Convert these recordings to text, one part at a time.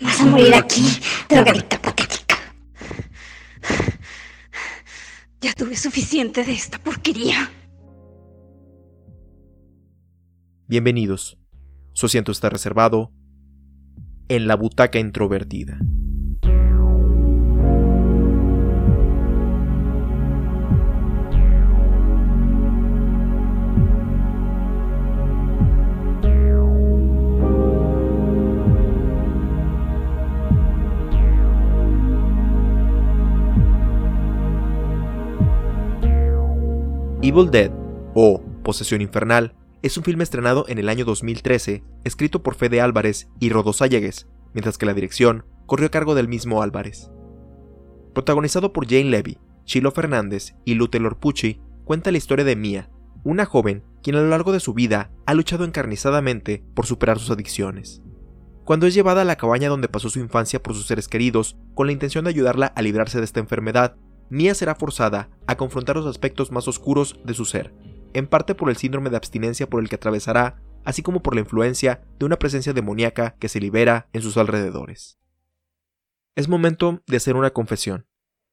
Vas a morir aquí, drogadicta patética. Ya tuve suficiente de esta porquería. Bienvenidos. Su asiento está reservado en la butaca introvertida. Evil Dead o Posesión Infernal es un filme estrenado en el año 2013, escrito por Fede Álvarez y Rodo Sayagues, mientras que la dirección corrió a cargo del mismo Álvarez. Protagonizado por Jane Levy, Chilo Fernández y Lute Lorpucci, cuenta la historia de Mia, una joven quien a lo largo de su vida ha luchado encarnizadamente por superar sus adicciones. Cuando es llevada a la cabaña donde pasó su infancia por sus seres queridos, con la intención de ayudarla a librarse de esta enfermedad, Mia será forzada a confrontar los aspectos más oscuros de su ser, en parte por el síndrome de abstinencia por el que atravesará, así como por la influencia de una presencia demoníaca que se libera en sus alrededores. Es momento de hacer una confesión.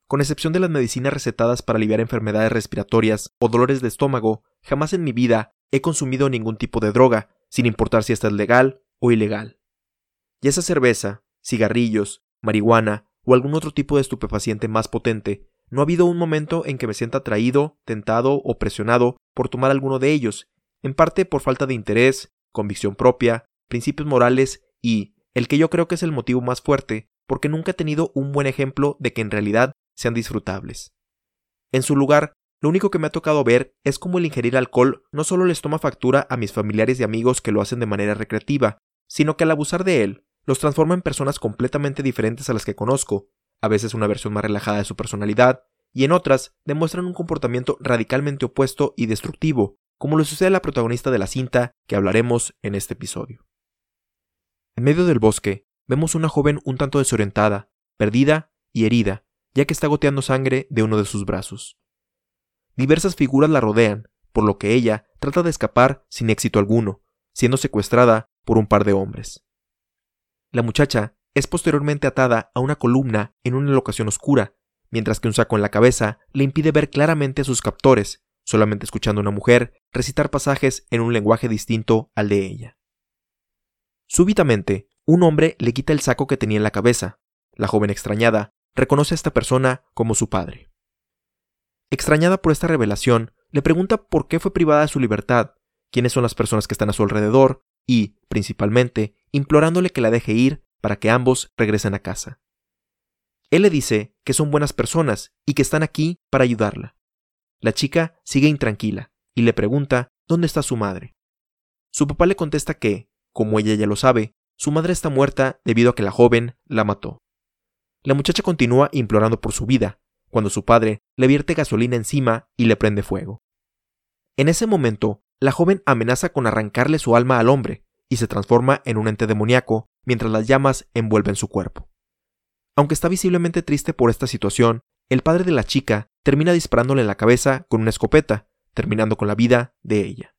Con excepción de las medicinas recetadas para aliviar enfermedades respiratorias o dolores de estómago, jamás en mi vida he consumido ningún tipo de droga, sin importar si esta es legal o ilegal. Y esa cerveza, cigarrillos, marihuana o algún otro tipo de estupefaciente más potente no ha habido un momento en que me sienta atraído, tentado o presionado por tomar alguno de ellos, en parte por falta de interés, convicción propia, principios morales y, el que yo creo que es el motivo más fuerte, porque nunca he tenido un buen ejemplo de que en realidad sean disfrutables. En su lugar, lo único que me ha tocado ver es cómo el ingerir alcohol no solo les toma factura a mis familiares y amigos que lo hacen de manera recreativa, sino que al abusar de él, los transforma en personas completamente diferentes a las que conozco, a veces una versión más relajada de su personalidad, y en otras demuestran un comportamiento radicalmente opuesto y destructivo, como le sucede a la protagonista de la cinta que hablaremos en este episodio. En medio del bosque, vemos una joven un tanto desorientada, perdida y herida, ya que está goteando sangre de uno de sus brazos. Diversas figuras la rodean, por lo que ella trata de escapar sin éxito alguno, siendo secuestrada por un par de hombres. La muchacha es posteriormente atada a una columna en una locación oscura, mientras que un saco en la cabeza le impide ver claramente a sus captores, solamente escuchando a una mujer recitar pasajes en un lenguaje distinto al de ella. Súbitamente, un hombre le quita el saco que tenía en la cabeza. La joven extrañada reconoce a esta persona como su padre. Extrañada por esta revelación, le pregunta por qué fue privada de su libertad, quiénes son las personas que están a su alrededor y, principalmente, implorándole que la deje ir para que ambos regresen a casa. Él le dice que son buenas personas y que están aquí para ayudarla. La chica sigue intranquila y le pregunta dónde está su madre. Su papá le contesta que, como ella ya lo sabe, su madre está muerta debido a que la joven la mató. La muchacha continúa implorando por su vida, cuando su padre le vierte gasolina encima y le prende fuego. En ese momento, la joven amenaza con arrancarle su alma al hombre y se transforma en un ente demoníaco mientras las llamas envuelven su cuerpo. Aunque está visiblemente triste por esta situación, el padre de la chica termina disparándole en la cabeza con una escopeta, terminando con la vida de ella.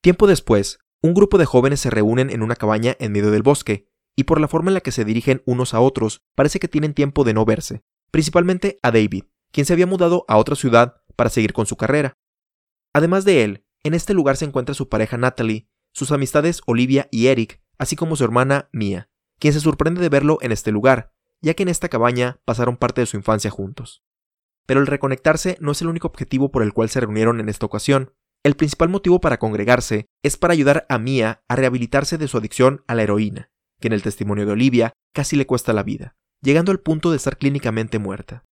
Tiempo después, un grupo de jóvenes se reúnen en una cabaña en medio del bosque, y por la forma en la que se dirigen unos a otros, parece que tienen tiempo de no verse, principalmente a David, quien se había mudado a otra ciudad para seguir con su carrera. Además de él, en este lugar se encuentra su pareja Natalie, sus amistades Olivia y Eric, así como su hermana Mia, quien se sorprende de verlo en este lugar, ya que en esta cabaña pasaron parte de su infancia juntos. Pero el reconectarse no es el único objetivo por el cual se reunieron en esta ocasión. El principal motivo para congregarse es para ayudar a Mia a rehabilitarse de su adicción a la heroína, que en el testimonio de Olivia casi le cuesta la vida, llegando al punto de estar clínicamente muerta.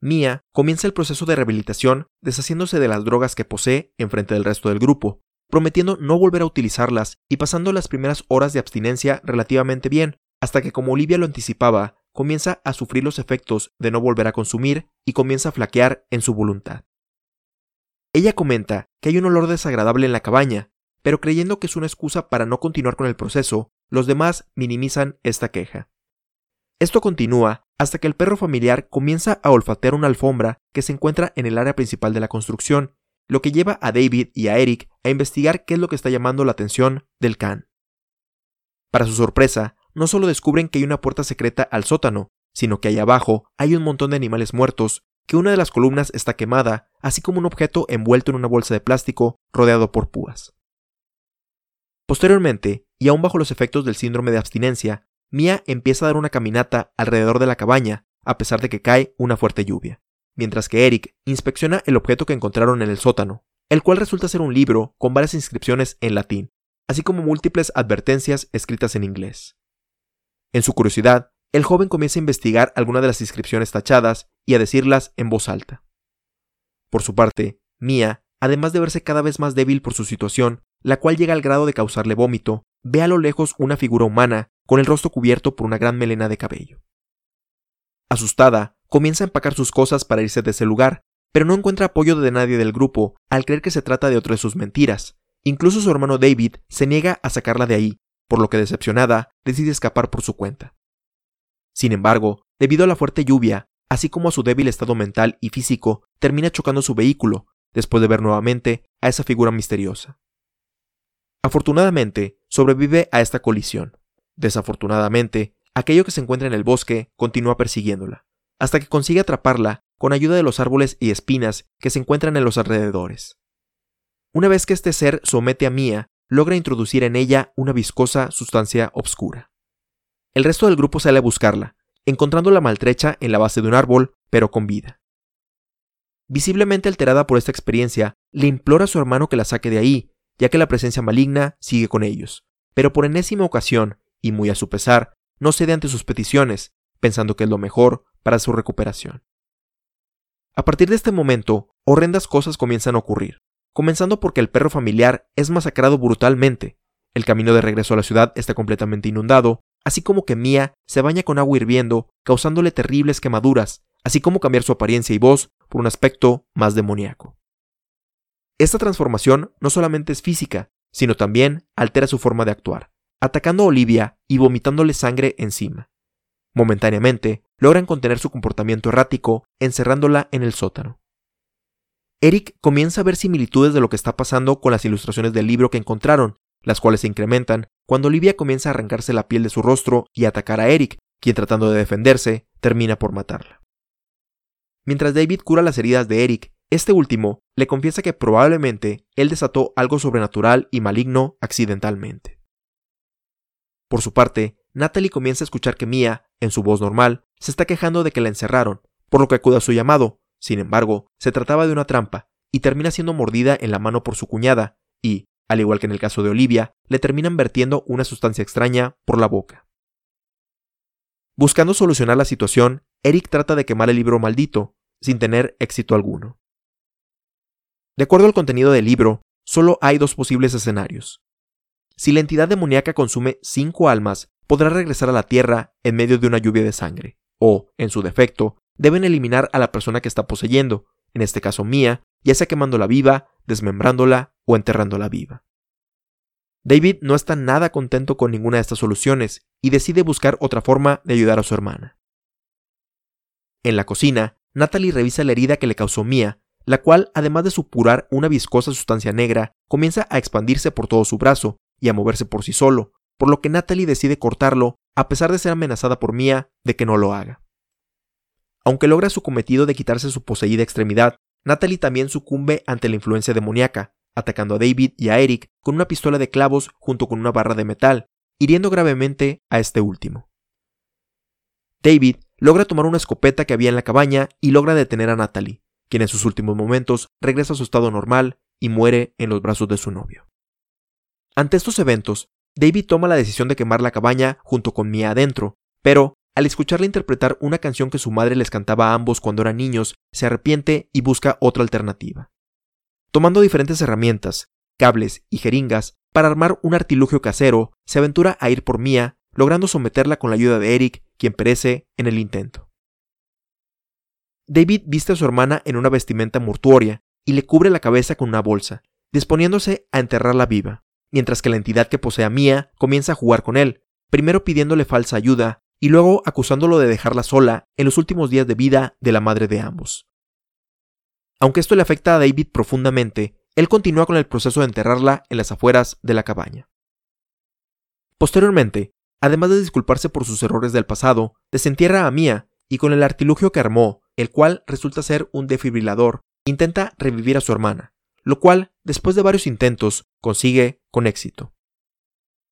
Mia comienza el proceso de rehabilitación deshaciéndose de las drogas que posee en frente del resto del grupo, prometiendo no volver a utilizarlas y pasando las primeras horas de abstinencia relativamente bien, hasta que como Olivia lo anticipaba, comienza a sufrir los efectos de no volver a consumir y comienza a flaquear en su voluntad. Ella comenta que hay un olor desagradable en la cabaña, pero creyendo que es una excusa para no continuar con el proceso, los demás minimizan esta queja. Esto continúa hasta que el perro familiar comienza a olfatear una alfombra que se encuentra en el área principal de la construcción lo que lleva a David y a Eric a investigar qué es lo que está llamando la atención del Khan. Para su sorpresa, no solo descubren que hay una puerta secreta al sótano, sino que ahí abajo hay un montón de animales muertos, que una de las columnas está quemada, así como un objeto envuelto en una bolsa de plástico rodeado por púas. Posteriormente, y aún bajo los efectos del síndrome de abstinencia, Mia empieza a dar una caminata alrededor de la cabaña, a pesar de que cae una fuerte lluvia, mientras que Eric inspecciona el objeto que encontraron en el sótano, el cual resulta ser un libro con varias inscripciones en latín, así como múltiples advertencias escritas en inglés. En su curiosidad, el joven comienza a investigar algunas de las inscripciones tachadas y a decirlas en voz alta. Por su parte, Mia, además de verse cada vez más débil por su situación, la cual llega al grado de causarle vómito, ve a lo lejos una figura humana con el rostro cubierto por una gran melena de cabello. Asustada, comienza a empacar sus cosas para irse de ese lugar, pero no encuentra apoyo de nadie del grupo al creer que se trata de otra de sus mentiras. Incluso su hermano David se niega a sacarla de ahí, por lo que decepcionada decide escapar por su cuenta. Sin embargo, debido a la fuerte lluvia, así como a su débil estado mental y físico, termina chocando su vehículo, después de ver nuevamente a esa figura misteriosa. Afortunadamente, sobrevive a esta colisión. Desafortunadamente, aquello que se encuentra en el bosque continúa persiguiéndola, hasta que consigue atraparla con ayuda de los árboles y espinas que se encuentran en los alrededores. Una vez que este ser somete a Mia, logra introducir en ella una viscosa sustancia obscura. El resto del grupo sale a buscarla, encontrándola maltrecha en la base de un árbol, pero con vida. Visiblemente alterada por esta experiencia, le implora a su hermano que la saque de ahí, ya que la presencia maligna sigue con ellos, pero por enésima ocasión, y muy a su pesar, no cede ante sus peticiones, pensando que es lo mejor para su recuperación. A partir de este momento, horrendas cosas comienzan a ocurrir, comenzando porque el perro familiar es masacrado brutalmente, el camino de regreso a la ciudad está completamente inundado, así como que Mia se baña con agua hirviendo, causándole terribles quemaduras, así como cambiar su apariencia y voz por un aspecto más demoníaco. Esta transformación no solamente es física, sino también altera su forma de actuar, atacando a Olivia y vomitándole sangre encima. Momentáneamente, logran contener su comportamiento errático, encerrándola en el sótano. Eric comienza a ver similitudes de lo que está pasando con las ilustraciones del libro que encontraron, las cuales se incrementan cuando Olivia comienza a arrancarse la piel de su rostro y atacar a Eric, quien tratando de defenderse, termina por matarla. Mientras David cura las heridas de Eric, este último le confiesa que probablemente él desató algo sobrenatural y maligno accidentalmente. Por su parte, Natalie comienza a escuchar que Mia, en su voz normal, se está quejando de que la encerraron, por lo que acude a su llamado. Sin embargo, se trataba de una trampa, y termina siendo mordida en la mano por su cuñada, y, al igual que en el caso de Olivia, le terminan vertiendo una sustancia extraña por la boca. Buscando solucionar la situación, Eric trata de quemar el libro maldito, sin tener éxito alguno. De acuerdo al contenido del libro, solo hay dos posibles escenarios. Si la entidad demoníaca consume cinco almas, podrá regresar a la Tierra en medio de una lluvia de sangre, o, en su defecto, deben eliminar a la persona que está poseyendo, en este caso mía, ya sea quemándola viva, desmembrándola o enterrándola viva. David no está nada contento con ninguna de estas soluciones y decide buscar otra forma de ayudar a su hermana. En la cocina, Natalie revisa la herida que le causó Mia, la cual, además de supurar una viscosa sustancia negra, comienza a expandirse por todo su brazo y a moverse por sí solo, por lo que Natalie decide cortarlo, a pesar de ser amenazada por Mia de que no lo haga. Aunque logra su cometido de quitarse su poseída extremidad, Natalie también sucumbe ante la influencia demoníaca, atacando a David y a Eric con una pistola de clavos junto con una barra de metal, hiriendo gravemente a este último. David logra tomar una escopeta que había en la cabaña y logra detener a Natalie, quien en sus últimos momentos regresa a su estado normal y muere en los brazos de su novio. Ante estos eventos, David toma la decisión de quemar la cabaña junto con Mia adentro, pero al escucharle interpretar una canción que su madre les cantaba a ambos cuando eran niños, se arrepiente y busca otra alternativa. Tomando diferentes herramientas, cables y jeringas para armar un artilugio casero, se aventura a ir por Mia, logrando someterla con la ayuda de Eric, quien perece en el intento. David viste a su hermana en una vestimenta mortuoria y le cubre la cabeza con una bolsa, disponiéndose a enterrarla viva, mientras que la entidad que posee a Mia comienza a jugar con él, primero pidiéndole falsa ayuda y luego acusándolo de dejarla sola en los últimos días de vida de la madre de ambos. Aunque esto le afecta a David profundamente, él continúa con el proceso de enterrarla en las afueras de la cabaña. Posteriormente, además de disculparse por sus errores del pasado, desentierra a Mia y con el artilugio que armó, el cual resulta ser un defibrilador, intenta revivir a su hermana, lo cual, después de varios intentos, consigue con éxito.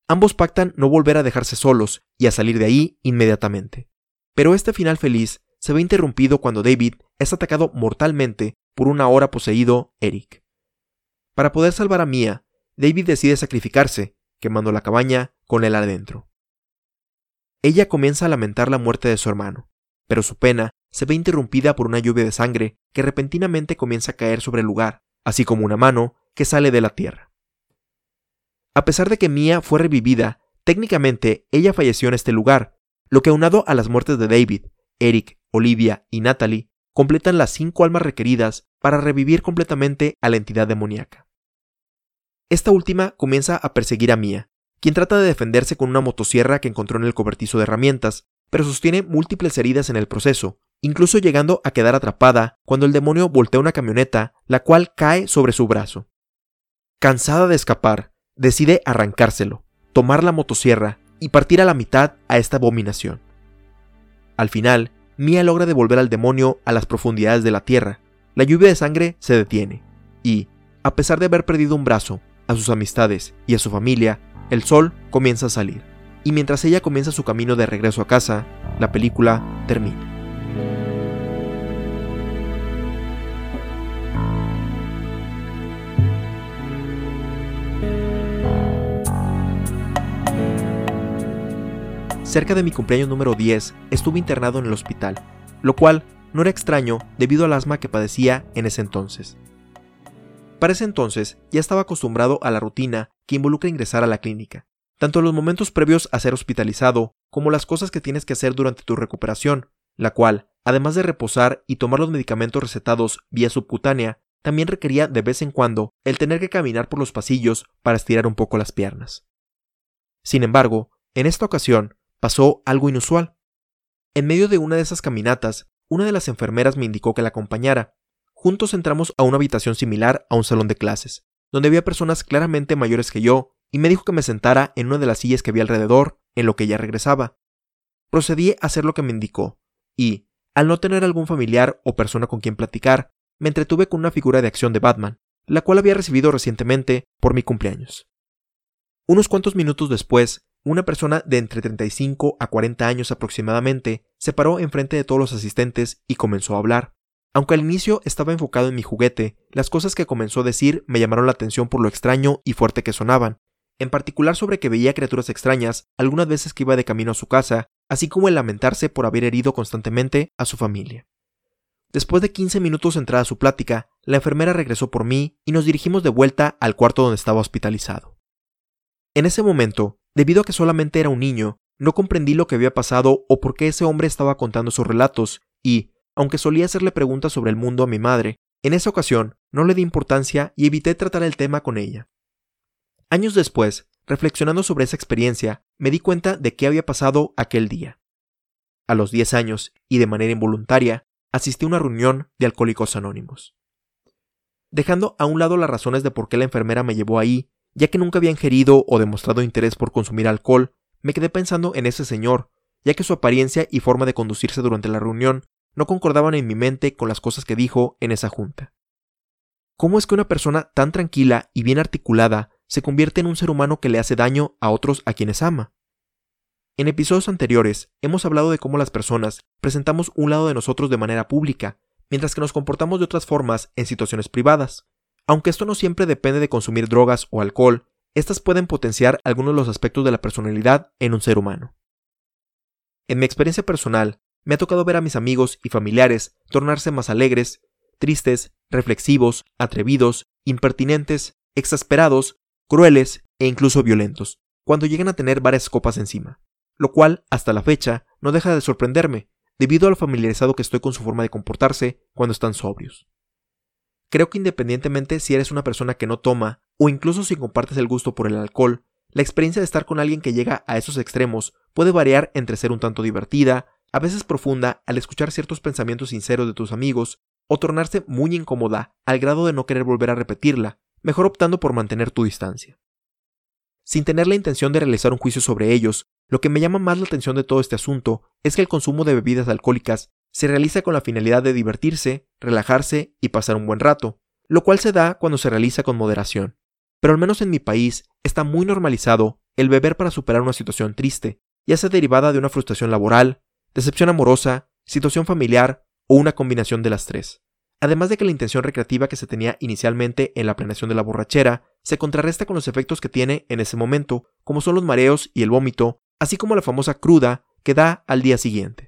Ambos pactan no volver a dejarse solos y a salir de ahí inmediatamente. Pero este final feliz se ve interrumpido cuando David es atacado mortalmente por un ahora poseído Eric. Para poder salvar a Mia, David decide sacrificarse, quemando la cabaña con él adentro. Ella comienza a lamentar la muerte de su hermano, pero su pena se ve interrumpida por una lluvia de sangre que repentinamente comienza a caer sobre el lugar, así como una mano que sale de la tierra. A pesar de que Mia fue revivida, técnicamente ella falleció en este lugar, lo que aunado a las muertes de David, Eric, Olivia y Natalie, completan las cinco almas requeridas para revivir completamente a la entidad demoníaca. Esta última comienza a perseguir a Mia, quien trata de defenderse con una motosierra que encontró en el cobertizo de herramientas, pero sostiene múltiples heridas en el proceso, incluso llegando a quedar atrapada cuando el demonio voltea una camioneta, la cual cae sobre su brazo. Cansada de escapar, decide arrancárselo, tomar la motosierra y partir a la mitad a esta abominación. Al final, Mia logra devolver al demonio a las profundidades de la tierra. La lluvia de sangre se detiene y, a pesar de haber perdido un brazo, a sus amistades y a su familia, el sol comienza a salir. Y mientras ella comienza su camino de regreso a casa, la película termina. Cerca de mi cumpleaños número 10 estuve internado en el hospital, lo cual no era extraño debido al asma que padecía en ese entonces. Para ese entonces ya estaba acostumbrado a la rutina que involucra ingresar a la clínica, tanto los momentos previos a ser hospitalizado como las cosas que tienes que hacer durante tu recuperación, la cual, además de reposar y tomar los medicamentos recetados vía subcutánea, también requería de vez en cuando el tener que caminar por los pasillos para estirar un poco las piernas. Sin embargo, en esta ocasión, pasó algo inusual. En medio de una de esas caminatas, una de las enfermeras me indicó que la acompañara. Juntos entramos a una habitación similar a un salón de clases, donde había personas claramente mayores que yo, y me dijo que me sentara en una de las sillas que había alrededor, en lo que ella regresaba. Procedí a hacer lo que me indicó, y, al no tener algún familiar o persona con quien platicar, me entretuve con una figura de acción de Batman, la cual había recibido recientemente por mi cumpleaños. Unos cuantos minutos después, una persona de entre 35 a 40 años aproximadamente se paró enfrente de todos los asistentes y comenzó a hablar. Aunque al inicio estaba enfocado en mi juguete, las cosas que comenzó a decir me llamaron la atención por lo extraño y fuerte que sonaban, en particular sobre que veía criaturas extrañas algunas veces que iba de camino a su casa, así como el lamentarse por haber herido constantemente a su familia. Después de 15 minutos entrada su plática, la enfermera regresó por mí y nos dirigimos de vuelta al cuarto donde estaba hospitalizado. En ese momento, Debido a que solamente era un niño, no comprendí lo que había pasado o por qué ese hombre estaba contando sus relatos, y, aunque solía hacerle preguntas sobre el mundo a mi madre, en esa ocasión no le di importancia y evité tratar el tema con ella. Años después, reflexionando sobre esa experiencia, me di cuenta de qué había pasado aquel día. A los 10 años, y de manera involuntaria, asistí a una reunión de alcohólicos anónimos. Dejando a un lado las razones de por qué la enfermera me llevó ahí ya que nunca había ingerido o demostrado interés por consumir alcohol, me quedé pensando en ese señor, ya que su apariencia y forma de conducirse durante la reunión no concordaban en mi mente con las cosas que dijo en esa junta. ¿Cómo es que una persona tan tranquila y bien articulada se convierte en un ser humano que le hace daño a otros a quienes ama? En episodios anteriores hemos hablado de cómo las personas presentamos un lado de nosotros de manera pública, mientras que nos comportamos de otras formas en situaciones privadas. Aunque esto no siempre depende de consumir drogas o alcohol, estas pueden potenciar algunos de los aspectos de la personalidad en un ser humano. En mi experiencia personal, me ha tocado ver a mis amigos y familiares tornarse más alegres, tristes, reflexivos, atrevidos, impertinentes, exasperados, crueles e incluso violentos, cuando llegan a tener varias copas encima, lo cual, hasta la fecha, no deja de sorprenderme, debido al familiarizado que estoy con su forma de comportarse cuando están sobrios. Creo que independientemente si eres una persona que no toma, o incluso si compartes el gusto por el alcohol, la experiencia de estar con alguien que llega a esos extremos puede variar entre ser un tanto divertida, a veces profunda al escuchar ciertos pensamientos sinceros de tus amigos, o tornarse muy incómoda al grado de no querer volver a repetirla, mejor optando por mantener tu distancia. sin tener la intención de realizar un juicio sobre ellos, lo que me llama más la atención de todo este asunto es que el consumo de bebidas alcohólicas se realiza con la finalidad de divertirse, relajarse y pasar un buen rato, lo cual se da cuando se realiza con moderación. Pero al menos en mi país está muy normalizado el beber para superar una situación triste, ya sea derivada de una frustración laboral, decepción amorosa, situación familiar o una combinación de las tres. Además de que la intención recreativa que se tenía inicialmente en la planeación de la borrachera se contrarresta con los efectos que tiene en ese momento, como son los mareos y el vómito, así como la famosa cruda que da al día siguiente.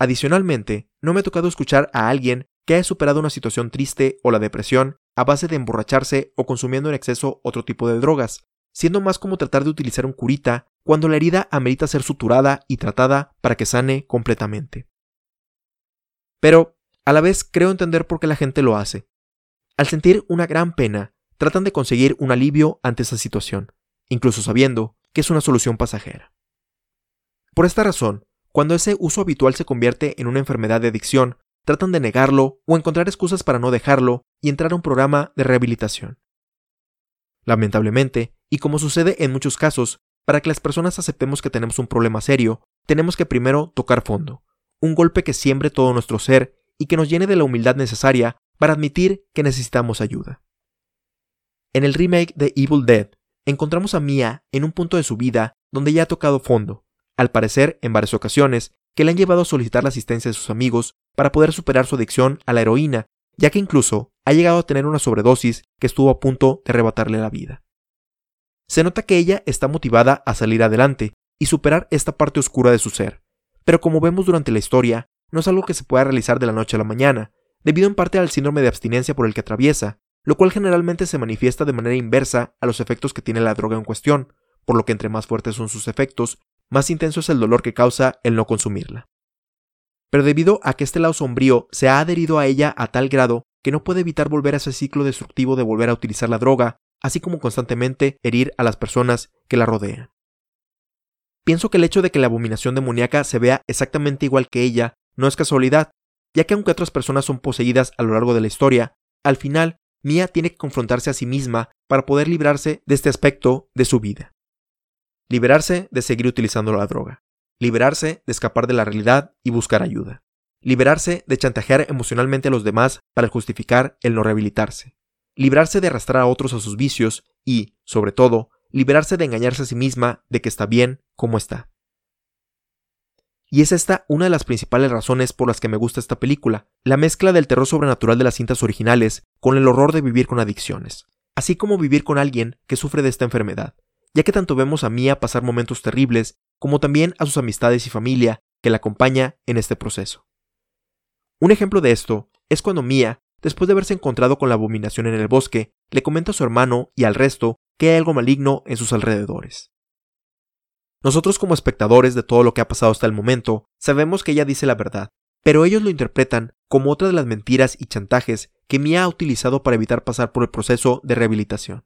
Adicionalmente, no me ha tocado escuchar a alguien que haya superado una situación triste o la depresión a base de emborracharse o consumiendo en exceso otro tipo de drogas, siendo más como tratar de utilizar un curita cuando la herida amerita ser suturada y tratada para que sane completamente. Pero, a la vez, creo entender por qué la gente lo hace. Al sentir una gran pena, tratan de conseguir un alivio ante esa situación, incluso sabiendo que es una solución pasajera. Por esta razón, cuando ese uso habitual se convierte en una enfermedad de adicción, tratan de negarlo o encontrar excusas para no dejarlo y entrar a un programa de rehabilitación. Lamentablemente, y como sucede en muchos casos, para que las personas aceptemos que tenemos un problema serio, tenemos que primero tocar fondo, un golpe que siembre todo nuestro ser y que nos llene de la humildad necesaria para admitir que necesitamos ayuda. En el remake de Evil Dead, encontramos a Mia en un punto de su vida donde ya ha tocado fondo, al parecer en varias ocasiones, que le han llevado a solicitar la asistencia de sus amigos para poder superar su adicción a la heroína, ya que incluso ha llegado a tener una sobredosis que estuvo a punto de arrebatarle la vida. Se nota que ella está motivada a salir adelante y superar esta parte oscura de su ser, pero como vemos durante la historia, no es algo que se pueda realizar de la noche a la mañana, debido en parte al síndrome de abstinencia por el que atraviesa, lo cual generalmente se manifiesta de manera inversa a los efectos que tiene la droga en cuestión, por lo que entre más fuertes son sus efectos, más intenso es el dolor que causa el no consumirla. Pero debido a que este lado sombrío se ha adherido a ella a tal grado que no puede evitar volver a ese ciclo destructivo de volver a utilizar la droga, así como constantemente herir a las personas que la rodean. Pienso que el hecho de que la abominación demoníaca se vea exactamente igual que ella no es casualidad, ya que aunque otras personas son poseídas a lo largo de la historia, al final Mia tiene que confrontarse a sí misma para poder librarse de este aspecto de su vida. Liberarse de seguir utilizando la droga. Liberarse de escapar de la realidad y buscar ayuda. Liberarse de chantajear emocionalmente a los demás para justificar el no rehabilitarse. Librarse de arrastrar a otros a sus vicios y, sobre todo, liberarse de engañarse a sí misma de que está bien como está. Y es esta una de las principales razones por las que me gusta esta película, la mezcla del terror sobrenatural de las cintas originales con el horror de vivir con adicciones, así como vivir con alguien que sufre de esta enfermedad, ya que tanto vemos a Mia pasar momentos terribles como también a sus amistades y familia que la acompaña en este proceso. Un ejemplo de esto es cuando Mia, después de haberse encontrado con la abominación en el bosque, le comenta a su hermano y al resto que hay algo maligno en sus alrededores. Nosotros como espectadores de todo lo que ha pasado hasta el momento, sabemos que ella dice la verdad, pero ellos lo interpretan como otra de las mentiras y chantajes que Mia ha utilizado para evitar pasar por el proceso de rehabilitación.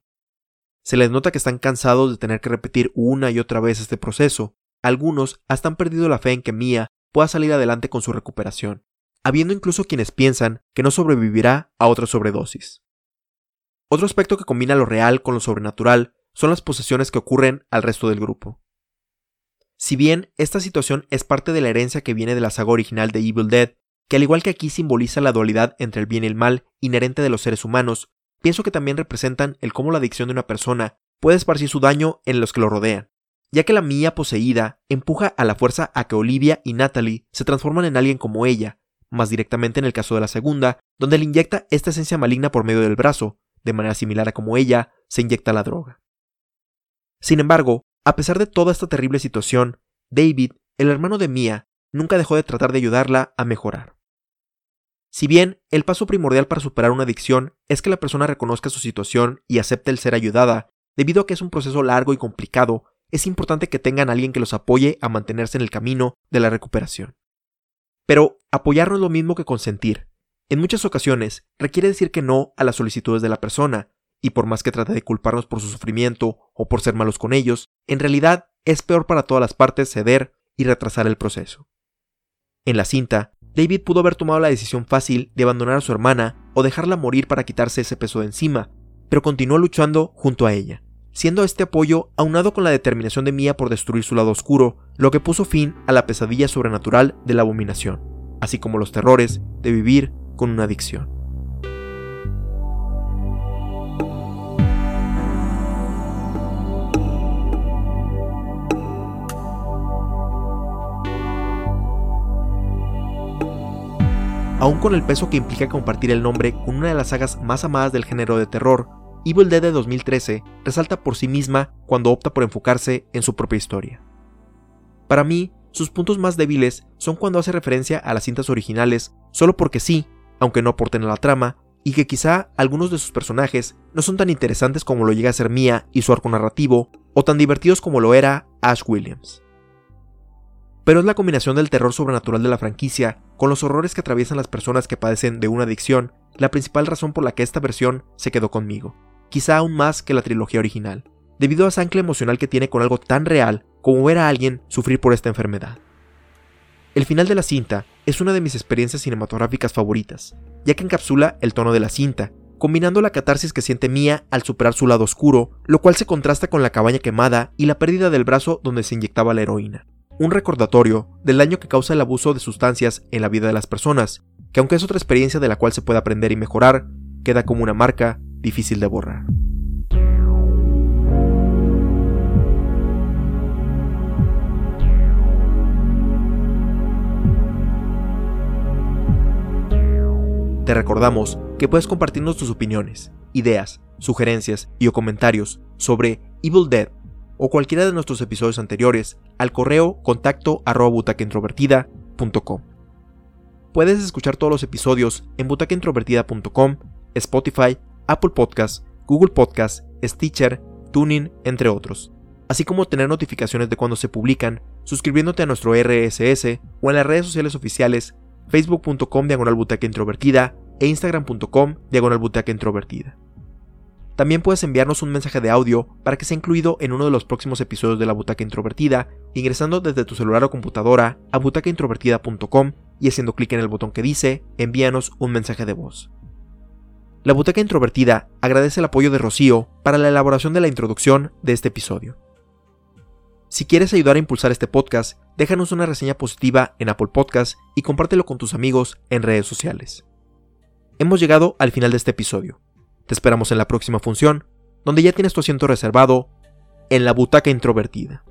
Se les nota que están cansados de tener que repetir una y otra vez este proceso. Algunos hasta han perdido la fe en que Mia pueda salir adelante con su recuperación, habiendo incluso quienes piensan que no sobrevivirá a otra sobredosis. Otro aspecto que combina lo real con lo sobrenatural son las posesiones que ocurren al resto del grupo. Si bien esta situación es parte de la herencia que viene de la saga original de Evil Dead, que al igual que aquí simboliza la dualidad entre el bien y el mal inherente de los seres humanos, pienso que también representan el cómo la adicción de una persona puede esparcir su daño en los que lo rodean, ya que la mía poseída empuja a la fuerza a que Olivia y Natalie se transforman en alguien como ella, más directamente en el caso de la segunda, donde le inyecta esta esencia maligna por medio del brazo, de manera similar a como ella se inyecta la droga. Sin embargo, a pesar de toda esta terrible situación, David, el hermano de Mia, nunca dejó de tratar de ayudarla a mejorar. Si bien el paso primordial para superar una adicción es que la persona reconozca su situación y acepte el ser ayudada, debido a que es un proceso largo y complicado, es importante que tengan alguien que los apoye a mantenerse en el camino de la recuperación. Pero apoyar no es lo mismo que consentir. En muchas ocasiones requiere decir que no a las solicitudes de la persona, y por más que trate de culparnos por su sufrimiento o por ser malos con ellos, en realidad es peor para todas las partes ceder y retrasar el proceso. En la cinta, David pudo haber tomado la decisión fácil de abandonar a su hermana o dejarla morir para quitarse ese peso de encima, pero continuó luchando junto a ella, siendo este apoyo aunado con la determinación de Mia por destruir su lado oscuro, lo que puso fin a la pesadilla sobrenatural de la abominación, así como los terrores de vivir con una adicción. Aún con el peso que implica compartir el nombre con una de las sagas más amadas del género de terror, Evil Dead de 2013 resalta por sí misma cuando opta por enfocarse en su propia historia. Para mí, sus puntos más débiles son cuando hace referencia a las cintas originales solo porque sí, aunque no aporten a la trama, y que quizá algunos de sus personajes no son tan interesantes como lo llega a ser Mia y su arco narrativo, o tan divertidos como lo era Ash Williams pero es la combinación del terror sobrenatural de la franquicia con los horrores que atraviesan las personas que padecen de una adicción la principal razón por la que esta versión se quedó conmigo, quizá aún más que la trilogía original, debido a esa ancla emocional que tiene con algo tan real como ver a alguien sufrir por esta enfermedad. El final de la cinta es una de mis experiencias cinematográficas favoritas, ya que encapsula el tono de la cinta, combinando la catarsis que siente Mia al superar su lado oscuro, lo cual se contrasta con la cabaña quemada y la pérdida del brazo donde se inyectaba la heroína un recordatorio del daño que causa el abuso de sustancias en la vida de las personas, que aunque es otra experiencia de la cual se puede aprender y mejorar, queda como una marca difícil de borrar. Te recordamos que puedes compartirnos tus opiniones, ideas, sugerencias y o comentarios sobre Evil Dead o cualquiera de nuestros episodios anteriores al correo contacto arroba Puedes escuchar todos los episodios en butacaintrovertida.com, Spotify, Apple Podcasts, Google Podcasts, Stitcher, Tuning, entre otros, así como tener notificaciones de cuando se publican, suscribiéndote a nuestro RSS o en las redes sociales oficiales facebook.com diagonal introvertida e instagram.com diagonal introvertida. También puedes enviarnos un mensaje de audio para que sea incluido en uno de los próximos episodios de la Butaca Introvertida, ingresando desde tu celular o computadora a butacaintrovertida.com y haciendo clic en el botón que dice Envíanos un mensaje de voz. La Butaca Introvertida agradece el apoyo de Rocío para la elaboración de la introducción de este episodio. Si quieres ayudar a impulsar este podcast, déjanos una reseña positiva en Apple Podcasts y compártelo con tus amigos en redes sociales. Hemos llegado al final de este episodio. Te esperamos en la próxima función, donde ya tienes tu asiento reservado en la butaca introvertida.